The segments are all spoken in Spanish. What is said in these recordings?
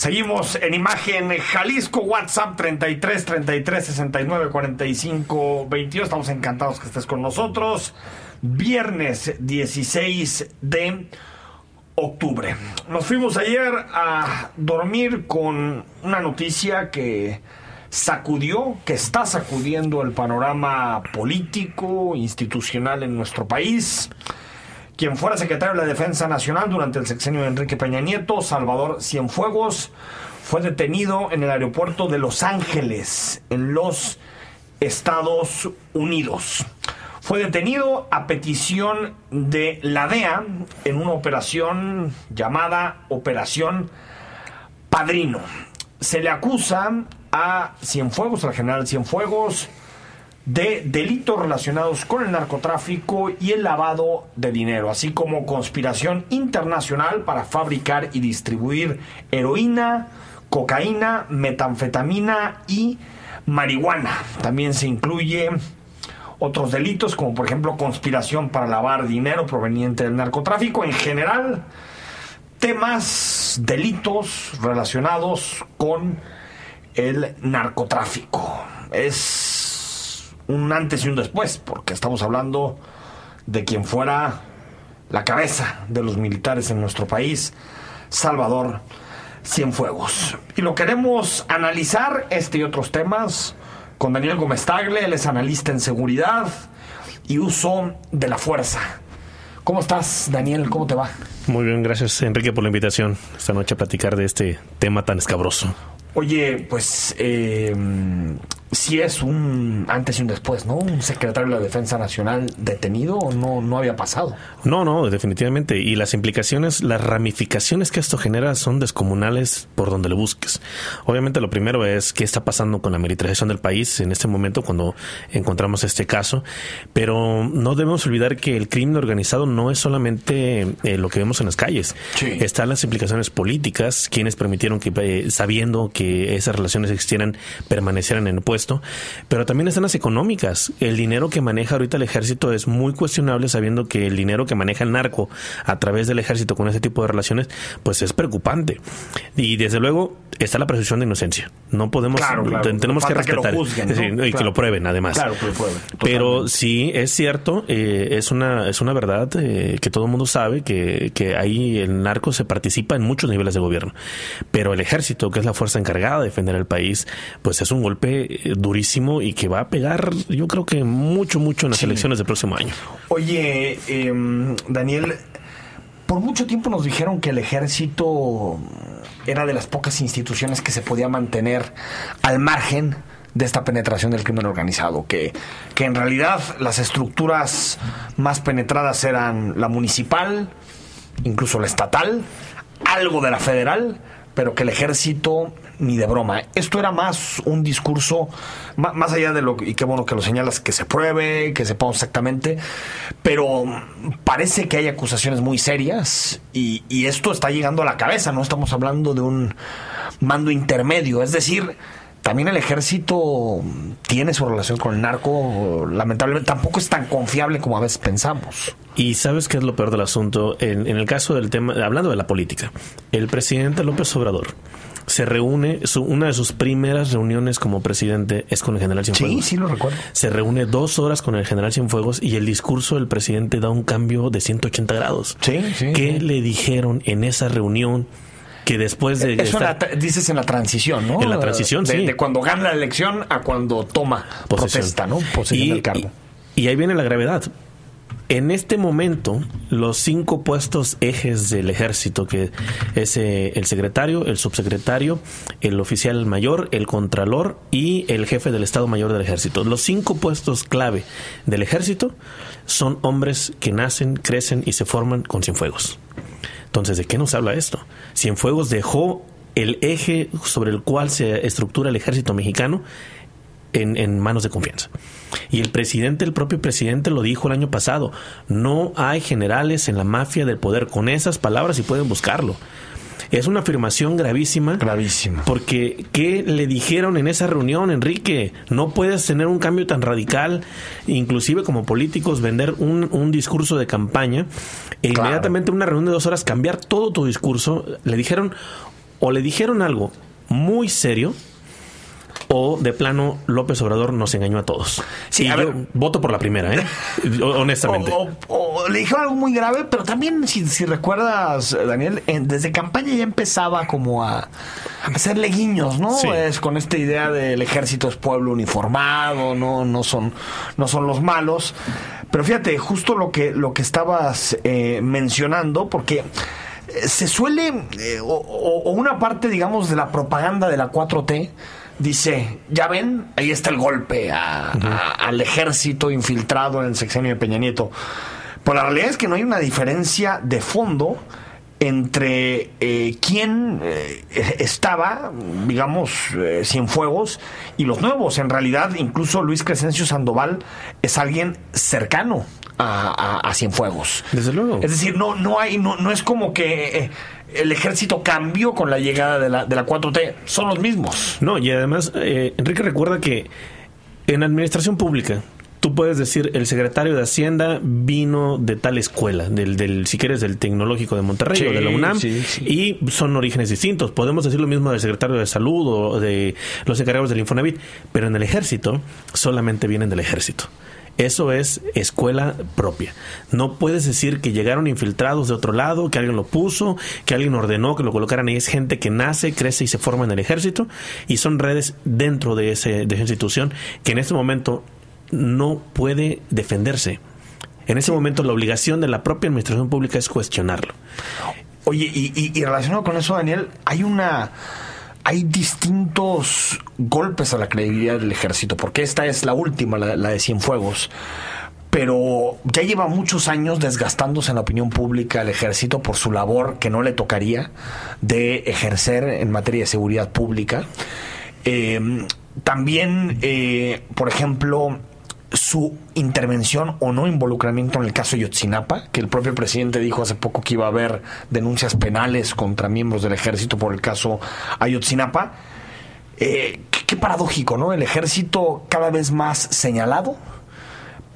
Seguimos en imagen Jalisco, WhatsApp 33 33 69 45 22. Estamos encantados que estés con nosotros. Viernes 16 de octubre. Nos fuimos ayer a dormir con una noticia que sacudió, que está sacudiendo el panorama político, institucional en nuestro país. Quien fuera secretario de la Defensa Nacional durante el sexenio de Enrique Peña Nieto, Salvador Cienfuegos, fue detenido en el aeropuerto de Los Ángeles, en los Estados Unidos. Fue detenido a petición de la DEA en una operación llamada Operación Padrino. Se le acusa a Cienfuegos, al general Cienfuegos, de delitos relacionados con el narcotráfico y el lavado de dinero, así como conspiración internacional para fabricar y distribuir heroína, cocaína, metanfetamina y marihuana. También se incluye otros delitos como por ejemplo conspiración para lavar dinero proveniente del narcotráfico. En general, temas, delitos relacionados con el narcotráfico. Es un antes y un después, porque estamos hablando de quien fuera la cabeza de los militares en nuestro país, Salvador Cienfuegos. Y lo queremos analizar, este y otros temas, con Daniel Gómez Tagle, él es analista en seguridad y uso de la fuerza. ¿Cómo estás, Daniel? ¿Cómo te va? Muy bien, gracias, Enrique, por la invitación esta noche a platicar de este tema tan escabroso. Oye, pues eh, si es un antes y un después, ¿no? Un secretario de la Defensa Nacional detenido o no, no había pasado. No, no, definitivamente. Y las implicaciones, las ramificaciones que esto genera son descomunales por donde le busques. Obviamente lo primero es qué está pasando con la militarización del país en este momento cuando encontramos este caso. Pero no debemos olvidar que el crimen organizado no es solamente eh, lo que vemos en las calles. Están las implicaciones políticas, quienes permitieron que, eh, sabiendo que esas relaciones existieran, permanecieran en el puesto pero también están las económicas. El dinero que maneja ahorita el ejército es muy cuestionable sabiendo que el dinero que maneja el narco a través del ejército con ese tipo de relaciones, pues es preocupante. Y desde luego está la presunción de inocencia. No podemos, tenemos que respetar y que lo prueben además. Claro, que lo prueben. Pero sí es cierto, eh, es una es una verdad eh, que todo el mundo sabe que, que ahí el narco se participa en muchos niveles de gobierno. Pero el ejército, que es la fuerza encargada de defender el país, pues es un golpe durísimo y que va a pegar, yo creo que mucho, mucho en las elecciones del próximo año. Oye, em, Daniel, por mucho tiempo nos dijeron que el ejército era de las pocas instituciones que se podía mantener al margen de esta penetración del crimen organizado, que, que en realidad las estructuras más penetradas eran la municipal, incluso la estatal, algo de la federal, pero que el ejército ni de broma. Esto era más un discurso, más, allá de lo, y qué bueno que lo señalas, que se pruebe, que sepamos exactamente, pero parece que hay acusaciones muy serias y, y esto está llegando a la cabeza, no estamos hablando de un mando intermedio, es decir, también el ejército tiene su relación con el narco, lamentablemente tampoco es tan confiable como a veces pensamos. Y sabes qué es lo peor del asunto, en, en el caso del tema, hablando de la política, el presidente López Obrador se reúne, su, una de sus primeras reuniones como presidente es con el general Cienfuegos. Sí, sí lo recuerdo. Se reúne dos horas con el general Cienfuegos y el discurso del presidente da un cambio de 180 grados. Sí, sí. ¿Qué le dijeron en esa reunión? que después de... Eso dices en la transición, ¿no? En la transición, de, sí. De cuando gana la elección a cuando toma protesta, ¿no? Posesión y, del cargo. y ahí viene la gravedad en este momento, los cinco puestos ejes del ejército, que es eh, el secretario, el subsecretario, el oficial mayor, el contralor y el jefe del Estado Mayor del Ejército. Los cinco puestos clave del ejército son hombres que nacen, crecen y se forman con Cienfuegos. Entonces, ¿de qué nos habla esto? Cienfuegos dejó el eje sobre el cual se estructura el ejército mexicano en, manos de confianza. Y el presidente, el propio presidente lo dijo el año pasado, no hay generales en la mafia del poder. Con esas palabras y pueden buscarlo. Es una afirmación gravísima. Gravísima. Porque, ¿qué le dijeron en esa reunión, Enrique? No puedes tener un cambio tan radical, inclusive como políticos, vender un, un discurso de campaña e inmediatamente en una reunión de dos horas cambiar todo tu discurso. Le dijeron, o le dijeron algo muy serio o de plano López Obrador nos engañó a todos. Sí, a ver, voto por la primera, ¿eh? honestamente. O, le dijo algo muy grave, pero también, si, recuerdas, Daniel, desde campaña ya empezaba como a, hacerle guiños, ¿no? Es con esta idea del ejército es pueblo uniformado, no, no son, no son los malos. Pero fíjate, justo lo que, lo que estabas eh, mencionando, porque eh, se suele, eh, o, una parte, digamos, de la propaganda de la 4T, dice, ya ven, ahí está el golpe al ejército infiltrado en el sexenio de Peña Nieto. Pero la realidad es que no hay una diferencia de fondo entre eh, quién eh, estaba, digamos, eh, Cienfuegos y los nuevos. En realidad, incluso Luis Crescencio Sandoval es alguien cercano a, a, Cienfuegos. Desde luego. Es decir, no, no hay, no, no es como que eh, el ejército cambió con la llegada de la, de la 4T, son los mismos. No, y además, Enrique recuerda que en administración pública, tú puedes decir, el secretario de Hacienda vino de tal escuela, del, del si quieres, del Tecnológico de Monterrey o de la UNAM, y son orígenes distintos. Podemos decir lo mismo del secretario de Salud o de los encargados del Infonavit, pero en el ejército solamente vienen del ejército. Eso es escuela propia. No puedes decir que llegaron infiltrados de otro lado, que alguien lo puso, que alguien ordenó que lo colocaran ahí. Es gente que nace, crece y se forma en el ejército y son redes dentro de, ese, de esa institución que en este momento no puede defenderse. En ese momento la obligación de la propia administración pública es cuestionarlo. Oye, y, relacionado con eso, Daniel, hay una hay distintos golpes a la credibilidad del ejército, porque esta es la última, la, la, de Cienfuegos. Pero ya lleva muchos años desgastándose en la opinión pública el ejército por su labor que no le tocaría de ejercer en materia de seguridad pública. Eh, también, eh, por ejemplo, su intervención o no involucramiento en el caso Yotzinapa, que el propio presidente dijo hace poco que iba a haber denuncias penales contra miembros del ejército por el caso Ayotzinapa. Eh, qué paradójico, ¿no? El ejército cada vez más señalado,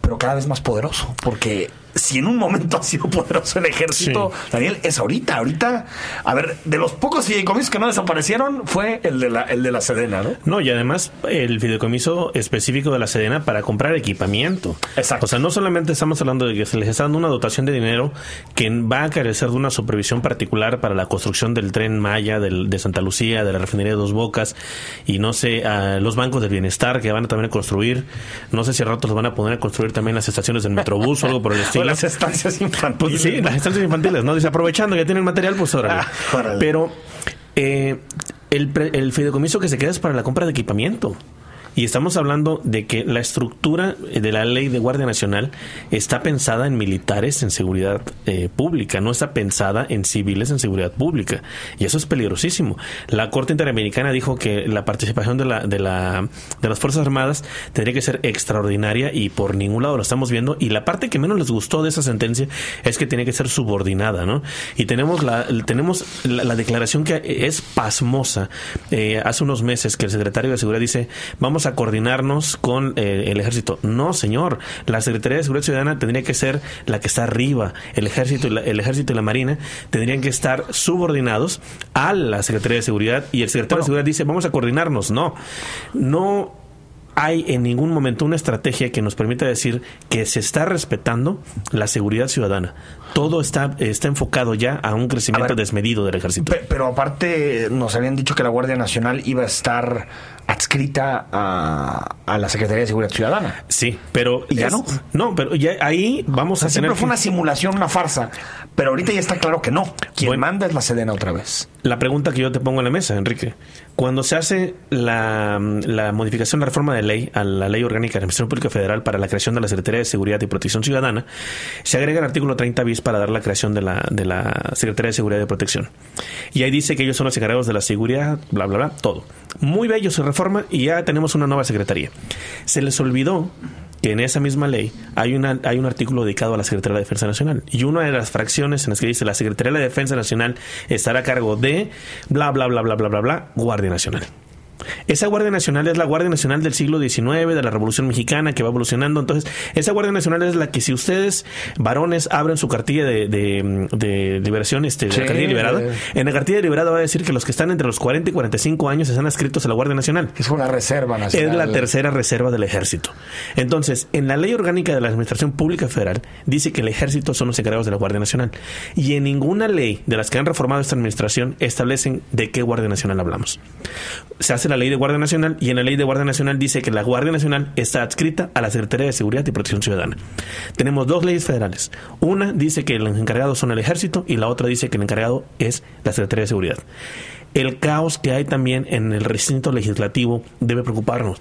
pero cada vez más poderoso, porque si en un momento ha sido poderoso el ejército, Daniel, es ahorita. Ahorita, a ver, de los pocos fideicomisos que no desaparecieron fue el de la, el de la Sedena, ¿no? No, y además el fideicomiso específico de la Sedena para comprar equipamiento. Exacto. O sea, no solamente estamos hablando de que se les está dando una dotación de dinero que va a carecer de una supervisión particular para la construcción del tren Maya del, de Santa Lucía, de la refinería de Dos Bocas, y no sé, a los bancos del bienestar que van a también construir. No sé si a ratos los van a poner a construir también las estaciones del Metrobús o algo por el estilo las estancias infantiles. sí, las estancias infantiles, ¿no? Dice, aprovechando que tienen material, pues órale. Ah, Pero eh, el, el fideicomiso que se queda es para la compra de equipamiento. Y estamos hablando de que la estructura de la ley de Guardia Nacional está pensada en militares en seguridad eh, pública, no está pensada en civiles en seguridad pública. Y eso es peligrosísimo. La Corte Interamericana dijo que la participación de, la, de, la, de las Fuerzas Armadas tendría que ser extraordinaria y por ningún lado lo estamos viendo. Y la parte que menos les gustó de esa sentencia es que tiene que ser subordinada, ¿no? Y tenemos la, tenemos la, declaración que es pasmosa eh, hace unos meses que el secretario de Seguridad dice, vamos a coordinarnos con eh, el ejército. No, señor. La Secretaría de Seguridad Ciudadana tendría que ser la que está arriba. El ejército y la, el ejército y la marina tendrían que estar subordinados a la Secretaría de Seguridad y el secretario de Seguridad dice vamos a coordinarnos. No, no hay en ningún momento una estrategia que nos permita decir que se está respetando la seguridad ciudadana. Todo está, está enfocado ya a un crecimiento desmedido del ejército. Pero aparte nos habían dicho que la Guardia Nacional iba a estar adscrita a, a la Secretaría de Seguridad Ciudadana. Sí, pero... ya no? No, pero ya ahí vamos a Siempre fue una simulación, una farsa. Pero ahorita ya está claro que no. Quien manda es la Sedena otra vez. La pregunta que yo te pongo en la mesa, Enrique. Cuando se hace la, la modificación, la reforma de ley a la Ley Orgánica de la Administración Pública Federal para la creación de la Secretaría de Seguridad y Protección Ciudadana, se agrega el artículo 30 bis para dar la creación de la, de la Secretaría de Seguridad y Protección. Y ahí dice que ellos son los encargados de la seguridad, bla, bla, bla, todo. Muy bello se reforma y ya tenemos una nueva secretaría. Se les olvidó que en esa misma ley hay, una, hay un artículo dedicado a la Secretaría de Defensa Nacional. Y una de las fracciones en las que dice la Secretaría de Defensa Nacional estará a cargo de bla, bla, bla, bla, bla, bla, bla, Guardia Nacional. Esa Guardia Nacional es la Guardia Nacional del siglo XIX, de la Revolución Mexicana, que va evolucionando. Entonces, esa Guardia Nacional es la que si ustedes, varones, abren su cartilla de, de, liberación, este, de cartilla liberada, en la cartilla liberada va a decir que los que están entre los 40 y 45 años están adscritos a la Guardia Nacional. Es una reserva nacional. Es la tercera reserva del ejército. Entonces, en la ley orgánica de la Administración Pública Federal dice que el ejército son los encargados de la Guardia Nacional. Y en ninguna ley de las que han reformado esta administración establecen de qué Guardia Nacional hablamos. Se hace la ley de Guardia Nacional y en la ley de Guardia Nacional dice que la Guardia Nacional está adscrita a la Secretaría de Seguridad y Protección Ciudadana. Tenemos dos leyes federales. Una dice que los encargados son el ejército y la otra dice que el encargado es la Secretaría de Seguridad. El caos que hay también en el recinto legislativo debe preocuparnos.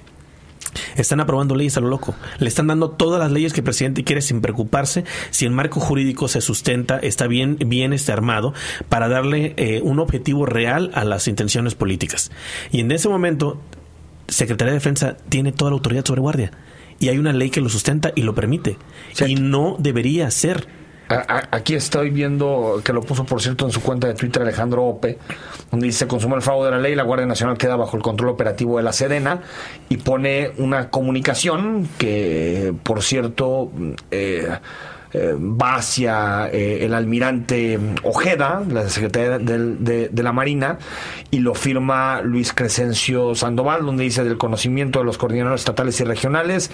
Están aprobando leyes a lo loco. Le están dando todas las leyes que el presidente quiere sin preocuparse si el marco jurídico se sustenta, está bien, bien este armado para darle eh, un objetivo real a las intenciones políticas. Y en ese momento, Secretaría de Defensa tiene toda la autoridad sobre guardia. Y hay una ley que lo sustenta y lo permite. y no debería ser aquí estoy viendo que lo puso, por cierto, en su cuenta de Twitter Alejandro Ope, donde dice, consumo el fraude de la ley, la Guardia Nacional queda bajo el control operativo de la Sedena y pone una comunicación que, por cierto, eh, eh, va hacia eh, el almirante Ojeda, la secretaria de, de, la Marina, y lo firma Luis Crescencio Sandoval, donde dice del conocimiento de los coordinadores estatales y regionales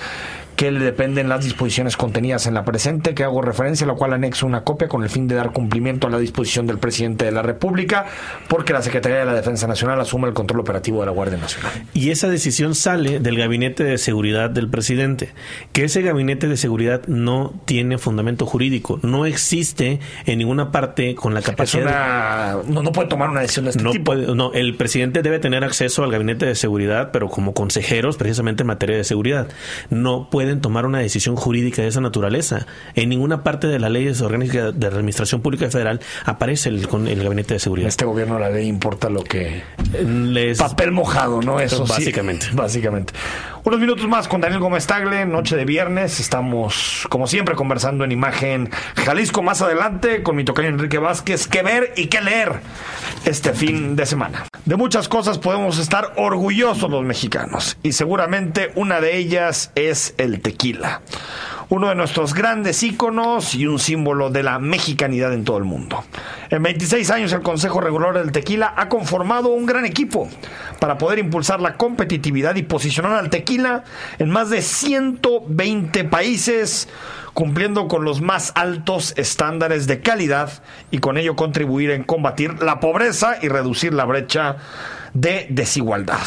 que le dependen las disposiciones contenidas en la presente, que hago referencia, a la cual anexo una copia con el fin de dar cumplimiento a la disposición del presidente de la República, porque la Secretaría de la Defensa Nacional asume el control operativo de la Guardia Nacional. Y esa decisión sale del Gabinete de Seguridad del presidente, que ese Gabinete de Seguridad no tiene fundamento jurídico, no existe en ninguna parte con la capacidad. no, no puede tomar una decisión de este tipo. no, el presidente debe tener acceso al Gabinete de Seguridad, pero como consejeros, precisamente en materia de seguridad. No puede tomar una decisión jurídica de esa naturaleza. En ninguna parte de las leyes orgánicas de la Administración Pública Federal aparece el, con el Gabinete de Seguridad. Este gobierno la ley importa lo que... Papel mojado, ¿no? Eso básicamente. básicamente. Unos minutos más con Daniel Gómez Tagle, noche de viernes. Estamos, como siempre, conversando en imagen Jalisco más adelante con mi tocayo Enrique Vázquez. ¿Qué ver y qué leer este fin de semana? De muchas cosas podemos estar orgullosos los mexicanos y seguramente una de ellas es el tequila uno de nuestros grandes íconos y un símbolo de la mexicanidad en todo el mundo. En 26 años el Consejo Regulador del Tequila ha conformado un gran equipo para poder impulsar la competitividad y posicionar al tequila en más de 120 países, cumpliendo con los más altos estándares de calidad y con ello contribuir en combatir la pobreza y reducir la brecha de desigualdad.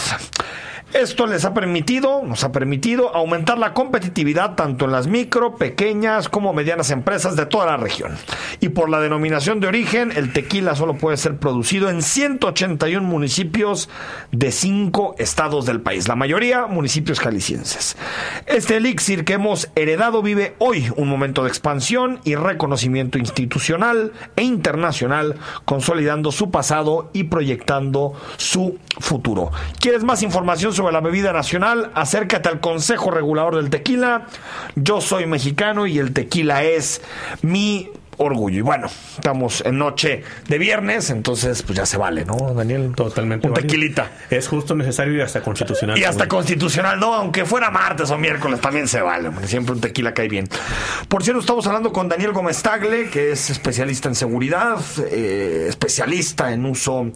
Esto les ha permitido, nos ha permitido aumentar la competitividad tanto en las micro, pequeñas como medianas empresas de toda la región. Y por la denominación de origen, el tequila solo puede ser producido en 181 municipios de 5 estados del país, la mayoría municipios jaliscienses. Este elixir que hemos heredado vive hoy un momento de expansión y reconocimiento institucional e internacional, consolidando su pasado y proyectando su futuro. ¿Quieres más información sobre sobre la bebida nacional, acércate al Consejo Regulador del Tequila. Yo soy mexicano y el tequila es mi orgullo. Y bueno, estamos en noche de viernes, entonces pues ya se vale, ¿no, Daniel? Totalmente. Un tequilita. Es justo necesario y hasta constitucional. Y hasta constitucional, no, aunque fuera martes o miércoles también se vale, siempre un tequila cae bien. Por cierto, estamos hablando con Daniel Gómez Tagle, que es especialista en seguridad, eh, especialista en uso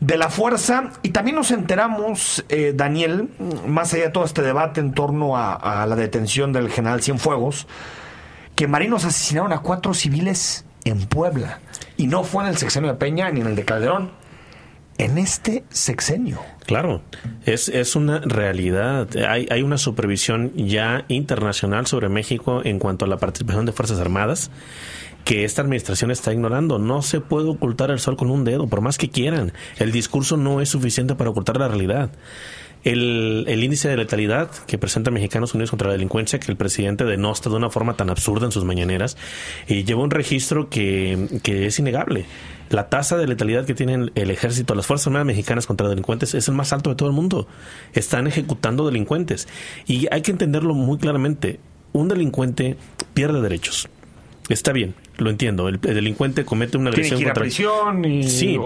de la fuerza, y también nos enteramos, eh, Daniel, más allá de todo este debate en torno a, a la detención del general Cienfuegos, que marinos asesinaron a cuatro civiles en Puebla. Y no fue en el sexenio de Peña ni en el de Calderón. En este sexenio. Claro, es, es una realidad. Hay, hay una supervisión ya internacional sobre México en cuanto a la participación de Fuerzas Armadas que esta administración está ignorando. No se puede ocultar el sol con un dedo, por más que quieran. El discurso no es suficiente para ocultar la realidad el, el, índice de letalidad que presenta Mexicanos Unidos contra la Delincuencia, que el presidente denosta de una forma tan absurda en sus mañaneras, y lleva un registro que, que es innegable. La tasa de letalidad que tiene el ejército, las Fuerzas Armadas Mexicanas contra delincuentes es el más alto de todo el mundo. Están ejecutando delincuentes. Y hay que entenderlo muy claramente. Un delincuente pierde derechos Está bien, lo entiendo. El, delincuente comete una agresión Tiene que ir prisión y... Sí.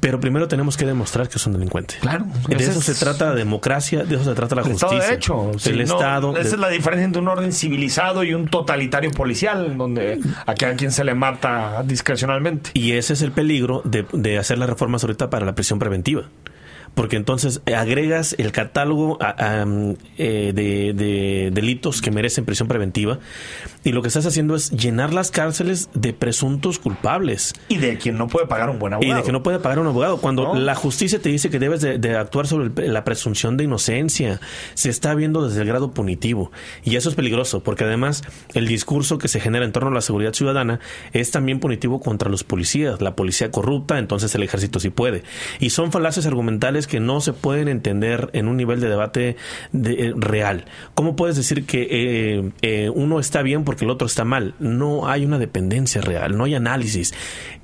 Pero primero tenemos que demostrar que es un delincuente. Claro. De eso se trata la democracia, de eso se trata la justicia. Estado de hecho. el Estado. Esa es la diferencia entre un orden civilizado y un totalitario policial, donde a quien se le mata discrecionalmente. Y ese es el peligro de, de hacer las reformas ahorita para la prisión preventiva porque entonces agregas el catálogo eh, de, delitos que merecen prisión preventiva y lo que estás haciendo es llenar las cárceles de presuntos culpables. Y de quien no puede pagar un buen abogado. Y de quien no puede pagar un abogado. Cuando la justicia te dice que debes de, actuar sobre la presunción de inocencia, se está viendo desde el grado punitivo. Y eso es peligroso, porque además el discurso que se genera en torno a la seguridad ciudadana es también punitivo contra los policías. La policía corrupta, entonces el ejército sí puede. Y son falaces argumentales que no se pueden entender en un nivel de debate eh, real. ¿Cómo puedes decir que eh, eh, uno está bien porque el otro está mal? No hay una dependencia real, no hay análisis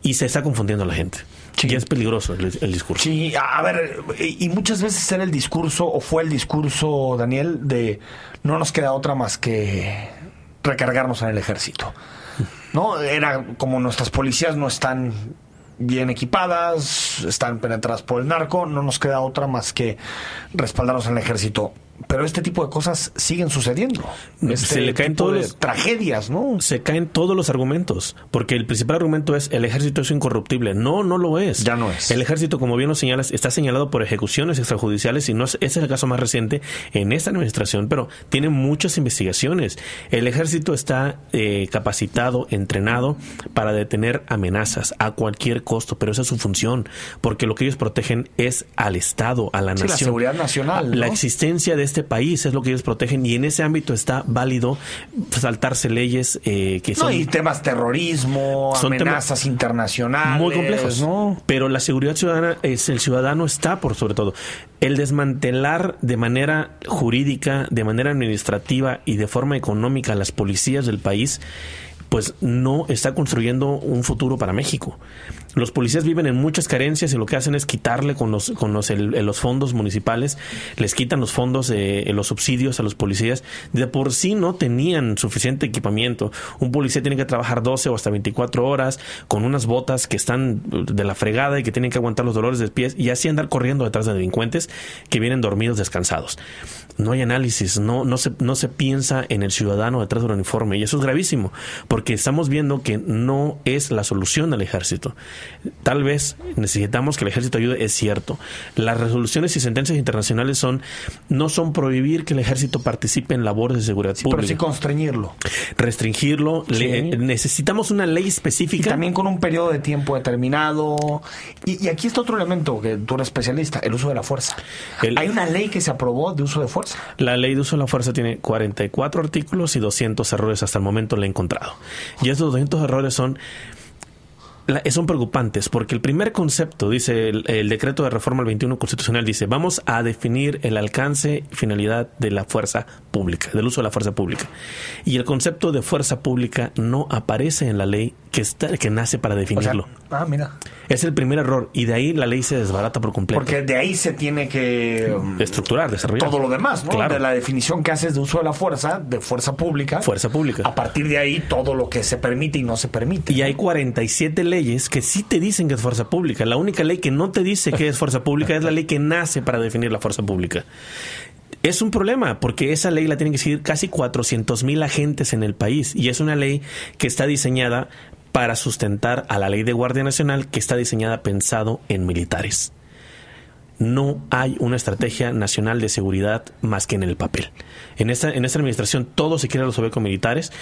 y se está confundiendo a la gente. Y es peligroso el, discurso. Sí, a ver, y muchas veces era el discurso, o fue el discurso, Daniel, de no nos queda otra más que recargarnos en el ejército. ¿No? Era como nuestras policías no están bien equipadas, están penetradas por el narco, no nos queda otra más que respaldarnos en el ejército pero este tipo de cosas siguen sucediendo. Este se le caen todos los, tragedias, ¿no? Se caen todos los argumentos, porque el principal argumento es el ejército es incorruptible. No, no lo es. Ya no es. El ejército, como bien lo señalas, está señalado por ejecuciones extrajudiciales y no es, ese es el caso más reciente en esta administración, pero tiene muchas investigaciones. El ejército está eh, capacitado, entrenado para detener amenazas a cualquier costo, pero esa es su función, porque lo que ellos protegen es al Estado, a la nación, la seguridad nacional, la existencia de este país, es lo que ellos protegen y en ese ámbito está válido saltarse leyes eh, que son... y temas terrorismo, amenazas internacionales. Muy complejos, ¿no? Pero la seguridad ciudadana, es el ciudadano está por sobre todo. El desmantelar de manera jurídica, de manera administrativa y de forma económica las policías del país pues no está construyendo un futuro para México. Los policías viven en muchas carencias y lo que hacen es quitarle con los, con los, los fondos municipales, les quitan los fondos, de los subsidios a los policías. De por sí no tenían suficiente equipamiento. Un policía tiene que trabajar 12 o hasta 24 horas con unas botas que están de la fregada y que tienen que aguantar los dolores de pies y así andar corriendo detrás de delincuentes que vienen dormidos, descansados no hay análisis, no, no, se, no se piensa en el ciudadano detrás del uniforme. Y eso es gravísimo, porque estamos viendo que no es la solución al ejército. Tal vez necesitamos que el ejército ayude, es cierto. Las resoluciones y sentencias internacionales son no son prohibir que el ejército participe en labores de seguridad pública. Pero sí constreñirlo. Restringirlo. necesitamos una ley específica. Y también con un periodo de tiempo determinado. Y, aquí está otro elemento que tú eres especialista, el uso de la fuerza. Hay una ley que se aprobó de uso de fuerza la ley de uso de la fuerza tiene 44 artículos y 200 errores hasta el momento le he encontrado. Y esos 200 errores son son preocupantes porque el primer concepto, dice el, decreto de reforma al 21 constitucional, dice, vamos a definir el alcance y finalidad de la fuerza pública, del uso de la fuerza pública. Y el concepto de fuerza pública no aparece en la ley que, está, que nace para definirlo. ah, mira. Es el primer error y de ahí la ley se desbarata por completo. Porque de ahí se tiene que um, estructurar, desarrollar. Todo lo demás, ¿no? Claro. De la definición que haces de uso de la fuerza, de fuerza pública. Fuerza pública. A partir de ahí todo lo que se permite y no se permite. Y hay 47 leyes que sí te dicen que es fuerza pública. La única ley que no te dice que es fuerza pública es la ley que nace para definir la fuerza pública. Es un problema porque esa ley la tienen que seguir casi 400 mil agentes en el país y es una ley que está diseñada para sustentar a la ley de Guardia Nacional que está diseñada pensado en militares. No hay una estrategia nacional de seguridad más que en el papel. En esta, en esta administración todo se quiere resolver con militares.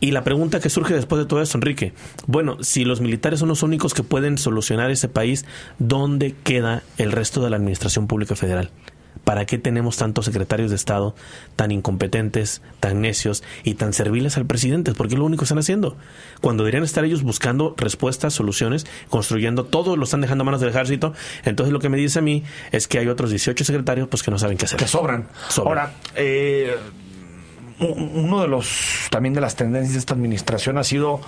Y la pregunta que surge después de todo esto, Enrique, bueno, si los militares son los únicos que pueden solucionar ese país, ¿dónde queda el resto de la administración pública federal? ¿Para qué tenemos tantos secretarios de Estado tan incompetentes, tan necios y tan serviles al presidente? Porque es lo único que están haciendo. Cuando deberían estar ellos buscando respuestas, soluciones, construyendo todo, lo están dejando a manos del ejército. Entonces lo que me dice a mí es que hay otros 18 secretarios pues que no saben qué hacer. Que sobran. Ahora, eh, uno de los también de las tendencias de esta administración ha sido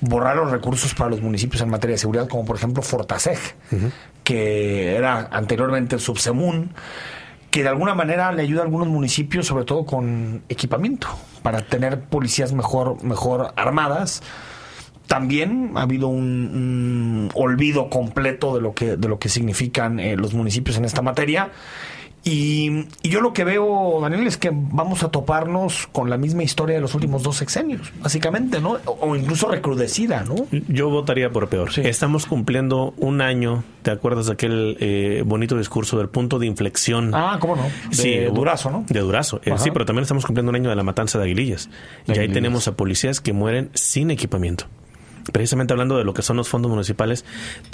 borrar los recursos para los municipios en materia de seguridad, como por ejemplo Fortaseg, que era anteriormente el Subsemun que de alguna manera le ayuda a algunos municipios, sobre todo con equipamiento, para tener policías mejor, mejor armadas. También ha habido un, olvido completo de lo que, de lo que significan eh, los municipios en esta materia. Y, y, yo lo que veo, Daniel, es que vamos a toparnos con la misma historia de los últimos dos sexenios, básicamente, ¿no? O, o incluso recrudecida, ¿no? Yo votaría por peor. Sí. Estamos cumpliendo un año, ¿te acuerdas de aquel eh, bonito discurso del punto de inflexión? Ah, ¿cómo no? De sí, Durazo, ¿no? De Durazo, eh, sí, pero también estamos cumpliendo un año de la matanza de Aguilillas. De y ahí tenemos a policías que mueren sin equipamiento precisamente hablando de lo que son los fondos municipales,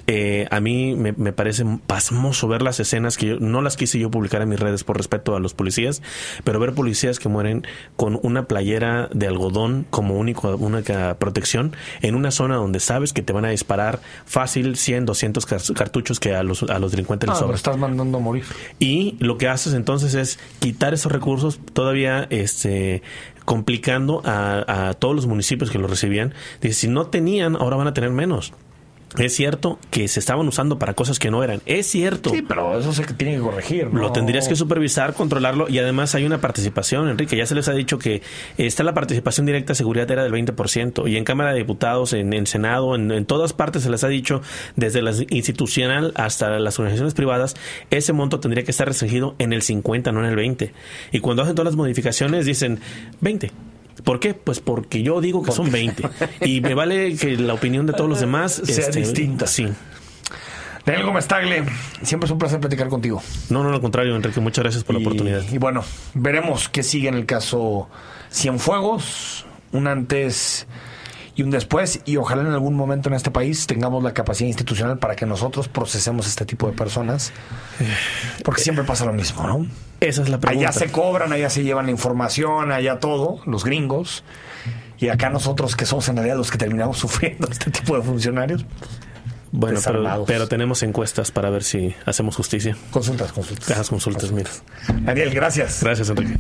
eh, a mí me, me, parece pasmoso ver las escenas que yo, no las quise yo publicar en mis redes por respeto a los policías, pero ver policías que mueren con una playera de algodón como único, única protección en una zona donde sabes que te van a disparar fácil 100, 200 cartuchos que a los, a los delincuentes ah, les sobran. estás mandando a morir. Y lo que haces entonces es quitar esos recursos todavía este complicando a, a, todos los municipios que lo recibían. Dice, si no tenían, ahora van a tener menos. Es cierto que se estaban usando para cosas que no eran. Es cierto. Sí, pero eso se tiene que corregir. ¿no? Lo tendrías que supervisar, controlarlo y además hay una participación, Enrique. Ya se les ha dicho que está la participación directa de seguridad era del 20% y en Cámara de Diputados, en, en Senado, en, en, todas partes se les ha dicho, desde la institucional hasta las organizaciones privadas, ese monto tendría que estar restringido en el 50, no en el 20. Y cuando hacen todas las modificaciones dicen 20. ¿Por qué? Pues porque yo digo que son 20. Y me vale que la opinión de todos los demás sea este, distinta. Sí. Daniel Gómez Tagle, siempre es un placer platicar contigo. No, no, al contrario, Enrique, muchas gracias por y, la oportunidad. Y bueno, veremos qué sigue en el caso Cienfuegos, un antes y un después, y ojalá en algún momento en este país tengamos la capacidad institucional para que nosotros procesemos este tipo de personas, porque siempre pasa lo mismo, ¿no? Esa es la pregunta. Allá se cobran, allá se llevan la información, allá todo, los gringos, y acá nosotros que somos en realidad los que terminamos sufriendo este tipo de funcionarios. Bueno, pero, pero, tenemos encuestas para ver si hacemos justicia. Consultas, consultas. Cajas consultas, mira. Daniel, gracias. Gracias, Enrique.